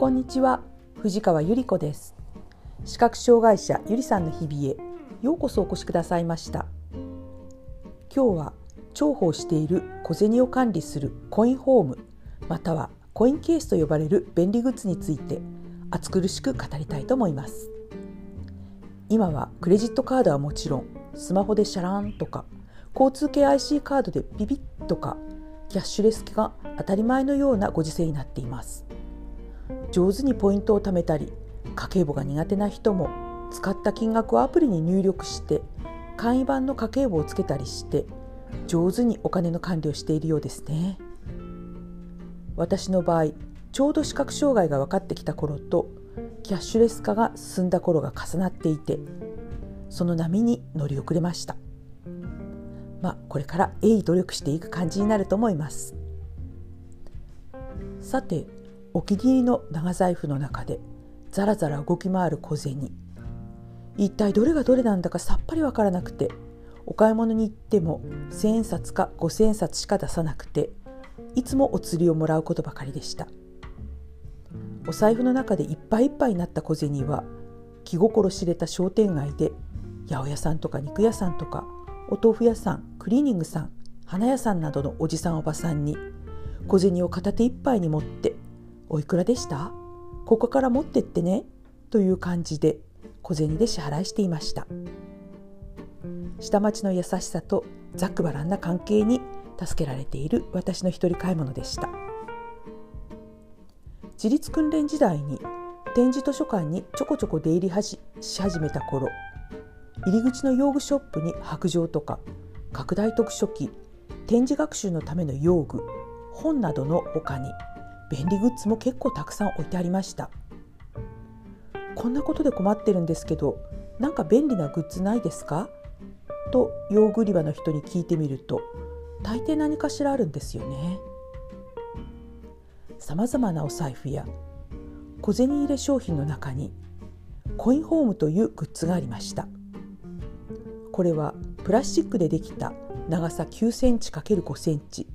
こんにちは。藤川ゆり子です。視覚障害者ゆりさんの日々へようこそお越しくださいました。今日は重宝している小銭を管理するコインホームまたはコインケースと呼ばれる便利グッズについて熱苦しく語りたいと思います。今はクレジットカードはもちろんスマホでシャランとか交通系 IC カードでビビッとかキャッシュレス化が当たり前のようなご時世になっています。上手にポイントを貯めたり家計簿が苦手な人も使った金額をアプリに入力して簡易版の家計簿をつけたりして上手にお金の管理をしているようですね。私の場合ちょうど視覚障害が分かってきた頃とキャッシュレス化が進んだ頃が重なっていてその波に乗り遅れました。まあこれから鋭意努力していく感じになると思います。さてお気に入りの長財布の中でザラザラ動き回る小銭。一体どれがどれなんだかさっぱりわからなくてお買い物に行っても千円札か五千円札しか出さなくていつもお釣りをもらうことばかりでした。お財布の中でいっぱいいっぱいになった小銭は気心知れた商店街で八百屋さんとか肉屋さんとかお豆腐屋さんクリーニングさん花屋さんなどのおじさんおばさんに小銭を片手いっぱいに持って「おいくらでした？ここから持ってってね」という感じで小銭で支払いしていました。下町の優しさとざっくばらんな関係に助けられている私の一人買い物でした。自立訓練時代に展示図書館にちょこちょこ出入りし始めた頃入り口の用具ショップに白状とか拡大読書機展示学習のための用具本などの他に便利グッズも結構たくさん置いてありました。こんなことで困ってるんですけどなんか便利なグッズないですか？と用具売り場の人に聞いてみると大抵何かしらあるんですよね。さまざまなお財布や小銭入れ商品の中にコインホームというグッズがありました。これはプラスチックでできた長さ9センチ ×5 センチ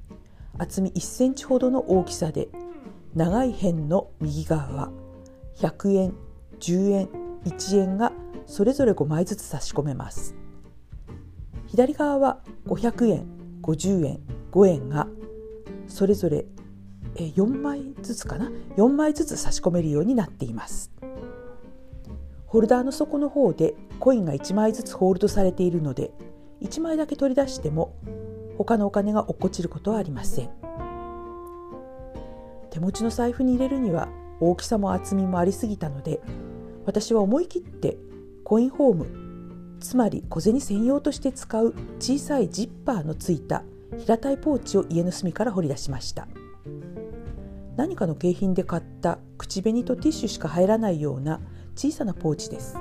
厚み1センチほどの大きさで長い辺の右側。は100円10円1円がそれぞれ5枚ずつ差し込めます。左側は500円50円5円がそれぞれ4枚ずつかな？4枚ずつ差し込めるようになっています。ホルダーの底の方でコインが1枚ずつホールドされているので1枚だけ取り出しても他のお金が落っこちることはありません。手持ちの財布に入れるには大きさも厚みもありすぎたので私は思い切ってコインホームつまり小銭専用として使う小さいジッパーのついた平たいポーチを家の隅から掘り出しました。何かの景品で買った口紅とティッシュしか入らないような小さなポーチです。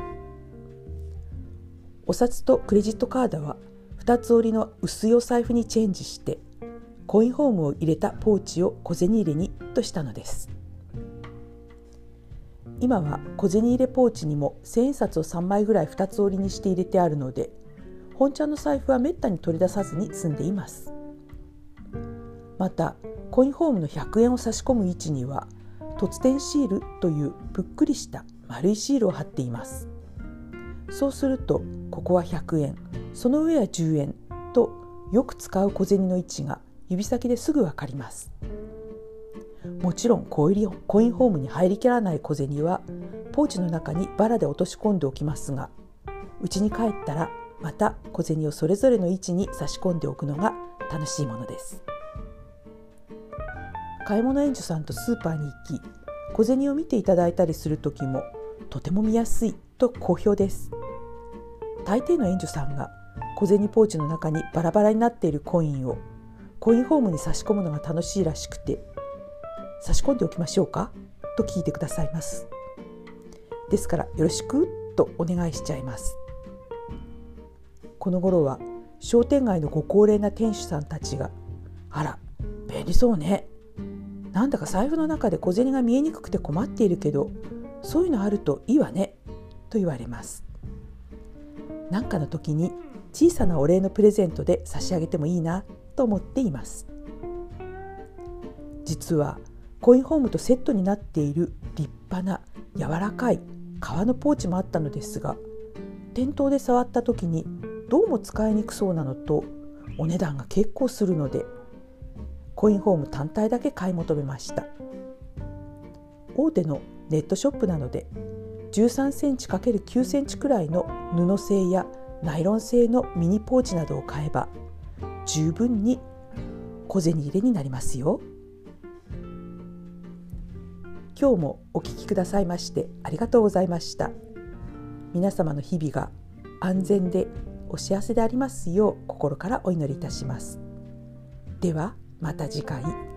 お札とクレジットカードは2つ折りの薄いお財布にチェンジしてコインホームを入れたポーチを小銭入れにとしたのです。今は小銭入れポーチにも千円札を3枚ぐらい2つ折りにして入れてあるので本ちゃんの財布はめったに取り出さずに済んでいます。またコインホームの100円を差し込む位置には凸点シールというぷっくりした丸いシールを貼っています。そうするとここは100円その上は10円とよく使う小銭の位置が指先ですぐ分かります。もちろんコインホームに入りきらない小銭はポーチの中にバラで落とし込んでおきますが家に帰ったらまた小銭をそれぞれの位置に差し込んでおくのが楽しいものです。買い物援助さんとスーパーに行き小銭を見ていただいたりする時もとても見やすいと好評です。大抵の援助さんが小銭ポーチの中にバラバラになっているコインをコインホームに差し込むのが楽しいらしくて差し込んでおきましょうか？と聞いてくださいます。ですからよろしくとお願いしちゃいます。この頃は商店街のご高齢な店主さんたちが「あら便利そうね。なんだか財布の中で小銭が見えにくくて困っているけどそういうのあるといいわね。と言われます。何かの時に小さなお礼のプレゼントで差し上げてもいいな。と思っています。実はコインホームとセットになっている立派な柔らかい革のポーチもあったのですが店頭で触った時にどうも使いにくそうなのとお値段が結構するのでコインホーム単体だけ買い求めました。大手のネットショップなので13センチ ×9 センチくらいの布製やナイロン製のミニポーチなどを買えば十分に小銭入れになりますよ。今日もお聞きくださいましてありがとうございました。皆様の日々が安全でお幸せでありますよう心からお祈りいたします。ではまた次回。